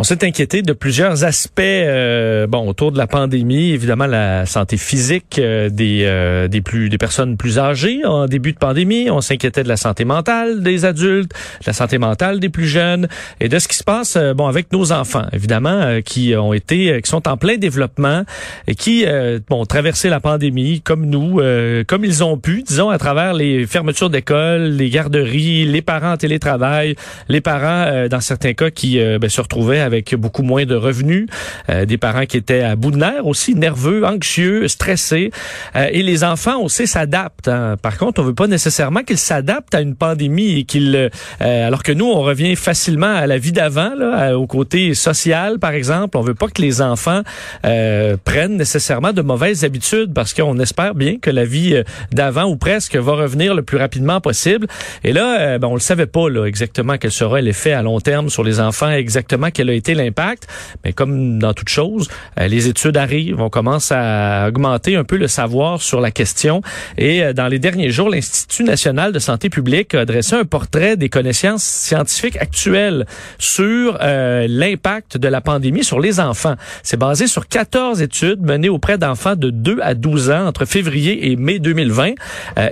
On s'est inquiété de plusieurs aspects euh, bon autour de la pandémie, évidemment la santé physique euh, des euh, des plus des personnes plus âgées en début de pandémie, on s'inquiétait de la santé mentale des adultes, de la santé mentale des plus jeunes et de ce qui se passe bon avec nos enfants évidemment qui ont été qui sont en plein développement et qui bon ont traversé la pandémie comme nous comme ils ont pu disons à travers les fermetures d'écoles, les garderies, les parents en télétravail, les parents dans certains cas qui ben, se retrouvaient avec beaucoup moins de revenus, euh, des parents qui étaient à bout de nerfs aussi, nerveux, anxieux, stressés. Euh, et les enfants aussi s'adaptent. Hein. Par contre, on veut pas nécessairement qu'ils s'adaptent à une pandémie et qu'ils, euh, alors que nous, on revient facilement à la vie d'avant, au côté social, par exemple. On veut pas que les enfants prennent nécessairement de mauvaises habitudes parce qu'on espère bien que la vie d'avant ou presque va revenir le plus rapidement possible. Et là, ben, on le savait pas là, exactement quel sera l'effet à long terme sur les enfants, exactement quel a été l'impact. Mais comme dans toute chose, euh, les études arrivent, on commence à augmenter un peu le savoir sur la question. Et euh, dans les derniers jours, l'Institut national de santé publique a dressé un portrait des connaissances scientifiques actuelles sur euh, l'impact de la pandémie sur les enfants. C'est basé sur 14 études menées auprès d'enfants de 2 à 12 ans entre février et mai 2020.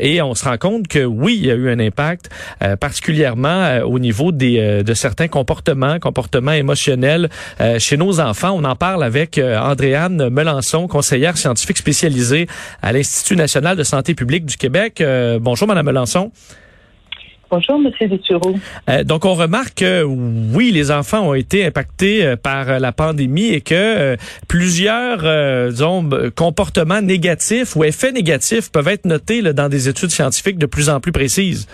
et on se rend compte que oui, il y a eu un impact, particulièrement au niveau des, de certains comportements, comportements émotionnels euh, chez nos enfants. On en parle avec euh, Andréane Melançon, conseillère scientifique spécialisée à l'Institut national de santé publique du Québec. Euh, bonjour, Madame Melançon. Bonjour, Monsieur Dutureau. donc, on remarque que oui, les enfants ont été impactés par la pandémie et que plusieurs disons, comportements négatifs ou effets négatifs peuvent être notés dans des études scientifiques de plus en plus précises.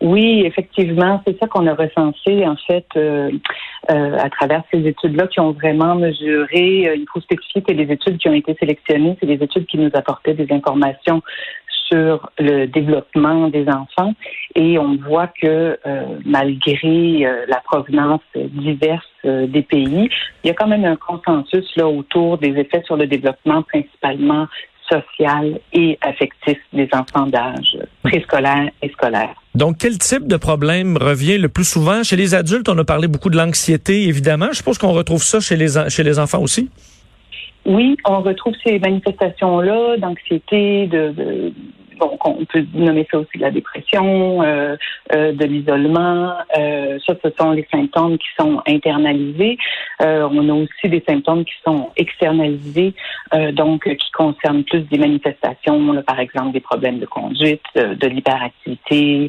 Oui, effectivement, c'est ça qu'on a recensé en fait euh, euh, à travers ces études-là qui ont vraiment mesuré. Euh, il faut spécifier que les études qui ont été sélectionnées, c'est des études qui nous apportaient des informations sur le développement des enfants et on voit que malgré la provenance diverse des pays, il y a quand même un consensus là autour des effets sur le développement principalement social et affectif des enfants d'âge préscolaire et scolaire. Donc, quel type de problème revient le plus souvent? Chez les adultes, on a parlé beaucoup de l'anxiété, évidemment. Je suppose qu'on retrouve ça chez les, chez les enfants aussi. Oui, on retrouve ces manifestations-là d'anxiété, de on peut nommer ça aussi de la dépression, euh, euh, de l'isolement. Euh, ça, ce sont les symptômes qui sont internalisés. on a aussi des symptômes qui sont externalisés, donc qui concernent plus des manifestations, par exemple des problèmes de conduite, de, l'hyperactivité,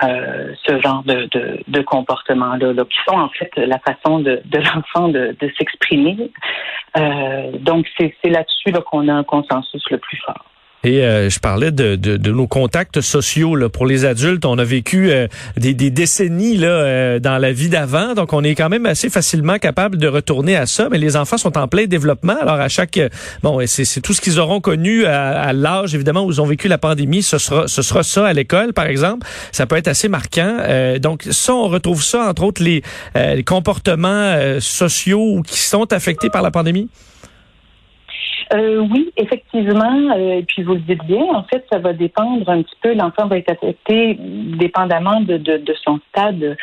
ce genre de, de, de comportements-là, qui sont en fait la façon de, l'enfant de s'exprimer. donc, c'est là-dessus qu'on a un consensus le plus fort. Et euh, je parlais de, de, de, nos contacts sociaux là, pour les adultes. On a vécu euh, des, des, décennies là, euh, dans la vie d'avant, donc on est quand même assez facilement capable de retourner à ça. Mais les enfants sont en plein développement. Alors à chaque bon, c'est tout ce qu'ils auront connu à, à l'âge évidemment où ils ont vécu la pandémie. Ce sera ce sera ça à l'école, par exemple. Ça peut être assez marquant. donc ça, on retrouve ça entre autres les, les comportements sociaux qui sont affectés par la pandémie. Euh, oui, effectivement. Euh, et puis vous le dites bien, en fait, ça va dépendre un petit peu. L'enfant va être affecté dépendamment de, de, de son stade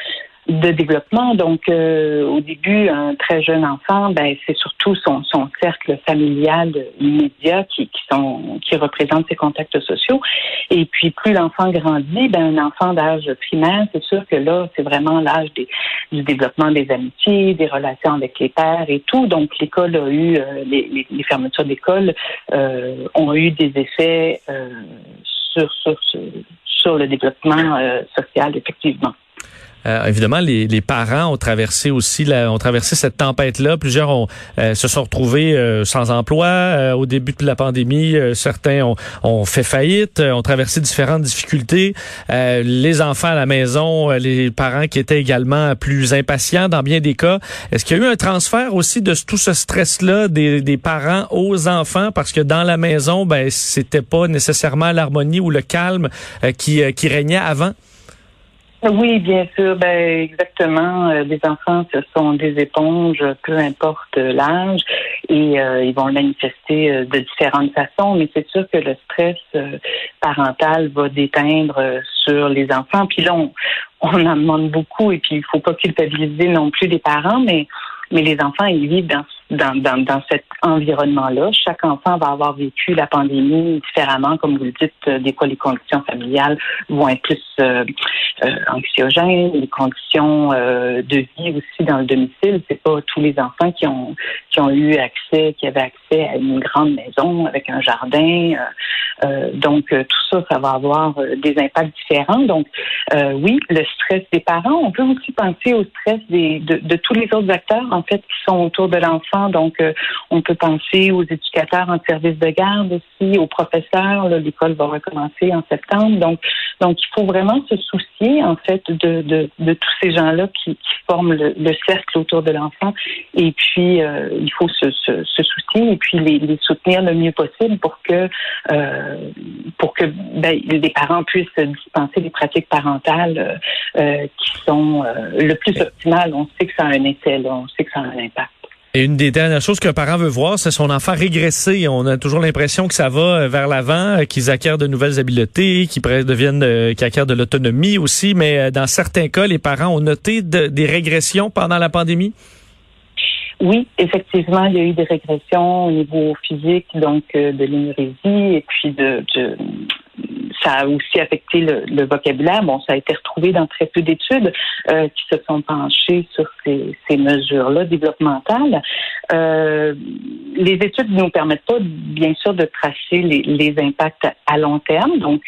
de développement. Donc, euh, au début, un très jeune enfant, ben, c'est surtout son, son cercle familial immédiat qui, qui, sont, qui représente ses contacts sociaux. Et puis, plus l'enfant grandit, ben, un enfant d'âge primaire, c'est sûr que là, c'est vraiment l'âge du développement des amitiés, des relations avec les pères et tout. Donc, l'école a eu, euh, les, les, fermetures d'école euh, ont eu des effets sur, sur, sur le développement social, effectivement. Euh, évidemment, les, parents ont traversé aussi la, ont traversé cette tempête-là. Plusieurs ont, euh, se sont retrouvés euh, sans emploi au début de la pandémie. certains ont, fait faillite, ont traversé différentes difficultés. les enfants à la maison, les parents qui étaient également plus impatients dans bien des cas. Est-ce qu'il y a eu un transfert aussi de tout ce stress-là des, des parents aux enfants? Parce que dans la maison, ben c'était pas nécessairement l'harmonie ou le calme qui régnait avant? Oui, bien sûr. Ben, exactement. Euh, les enfants, ce sont des éponges, peu importe l'âge. et ils vont le manifester de différentes façons, mais c'est sûr que le stress parental va déteindre sur les enfants. Puis là, on, on en demande beaucoup et puis il faut pas culpabiliser non plus les parents, mais mais les enfants, ils vivent dans, dans, dans, dans cet environnement-là. Chaque enfant va avoir vécu la pandémie différemment. Comme vous le dites, euh, des fois, les conditions familiales vont être plus euh, euh anxiogènes, les conditions euh, de vie aussi dans le domicile. C'est pas tous les enfants qui ont qui ont eu accès, qui avaient accès à une grande maison avec un jardin. donc, tout ça, ça va avoir des impacts différents. Donc, oui, le stress des parents. On peut aussi penser au stress des, de, de tous les autres acteurs en fait, qui sont autour de l'enfant. Donc, euh, on peut penser aux éducateurs en service de garde aussi, aux professeurs. L'école va recommencer en septembre. Donc, donc, il faut vraiment se soucier, en fait, de, de, tous ces gens-là qui, forment le, cercle autour de l'enfant. Et puis, euh, il faut se, soucier et puis les, les, soutenir le mieux possible pour que, euh, pour que ben, les parents puissent dispenser des pratiques parentales qui sont le plus optimales. On sait que ça a un effet, on sait que ça a un impact. Et une des dernières choses qu'un parent veut voir, c'est son enfant régresser. On a toujours l'impression que ça va euh, vers l'avant, euh, qu'ils acquièrent de nouvelles habiletés, qu'ils deviennent, euh, qu'ils acquièrent de l'autonomie aussi. Mais dans certains cas, les parents ont noté des régressions pendant la pandémie? Oui, effectivement, il y a eu des régressions au niveau physique, donc de l'énurésie et puis de, de, ça a aussi affecté le, vocabulaire. Bon, ça a été retrouvé dans très peu d'études euh, qui se sont penchées sur ces, ces mesures-là développementales. Euh, les études ne nous permettent pas, bien sûr, de tracer les, les impacts à long terme. Donc,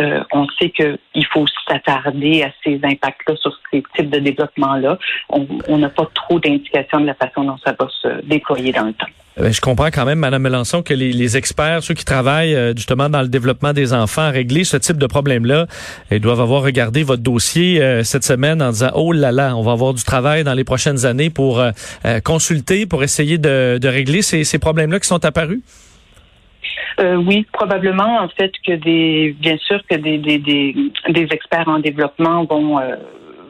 euh, on sait qu'il faut s'attarder à ces impacts-là sur ces types de développement-là. On n'a pas trop d'indications de la façon dont ça va se déployer dans le temps. Euh, je comprends quand même, Madame Melançon, que les, experts, ceux qui travaillent euh, justement dans le développement des enfants, à régler ce type de problème-là, ils doivent avoir regardé votre dossier euh, cette semaine en disant oh là là, on va avoir du travail dans les prochaines années pour consulter, pour essayer de, régler ces, ces problèmes-là qui sont apparus? oui, probablement en fait que des, bien sûr que des, des, des, des experts en développement vont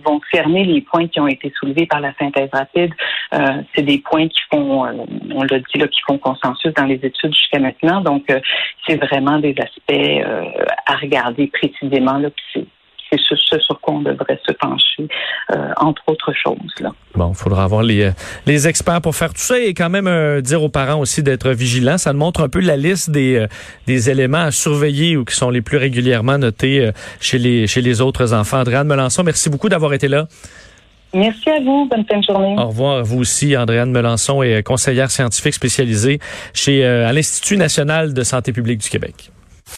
vont fermer les points qui ont été soulevés par la synthèse rapide. Euh, c'est des points qui font, euh, on l'a dit là, qui font consensus dans les études jusqu'à maintenant. Donc, euh, c'est vraiment des aspects à regarder précisément. Là, c'est ce, sur quoi on devrait se pencher, entre autres choses. Là. Bon, il faudra avoir les, les experts pour faire tout ça et quand même dire aux parents aussi d'être vigilants. Ça montre un peu la liste des, des éléments à surveiller ou qui sont les plus régulièrement notés chez les, chez les autres enfants. Andréane Melançon, merci beaucoup d'avoir été là. Merci à vous. Bonne fin de journée. Au revoir. Vous aussi, Andréane Melançon est conseillère scientifique spécialisée chez à l'Institut national de santé publique du Québec.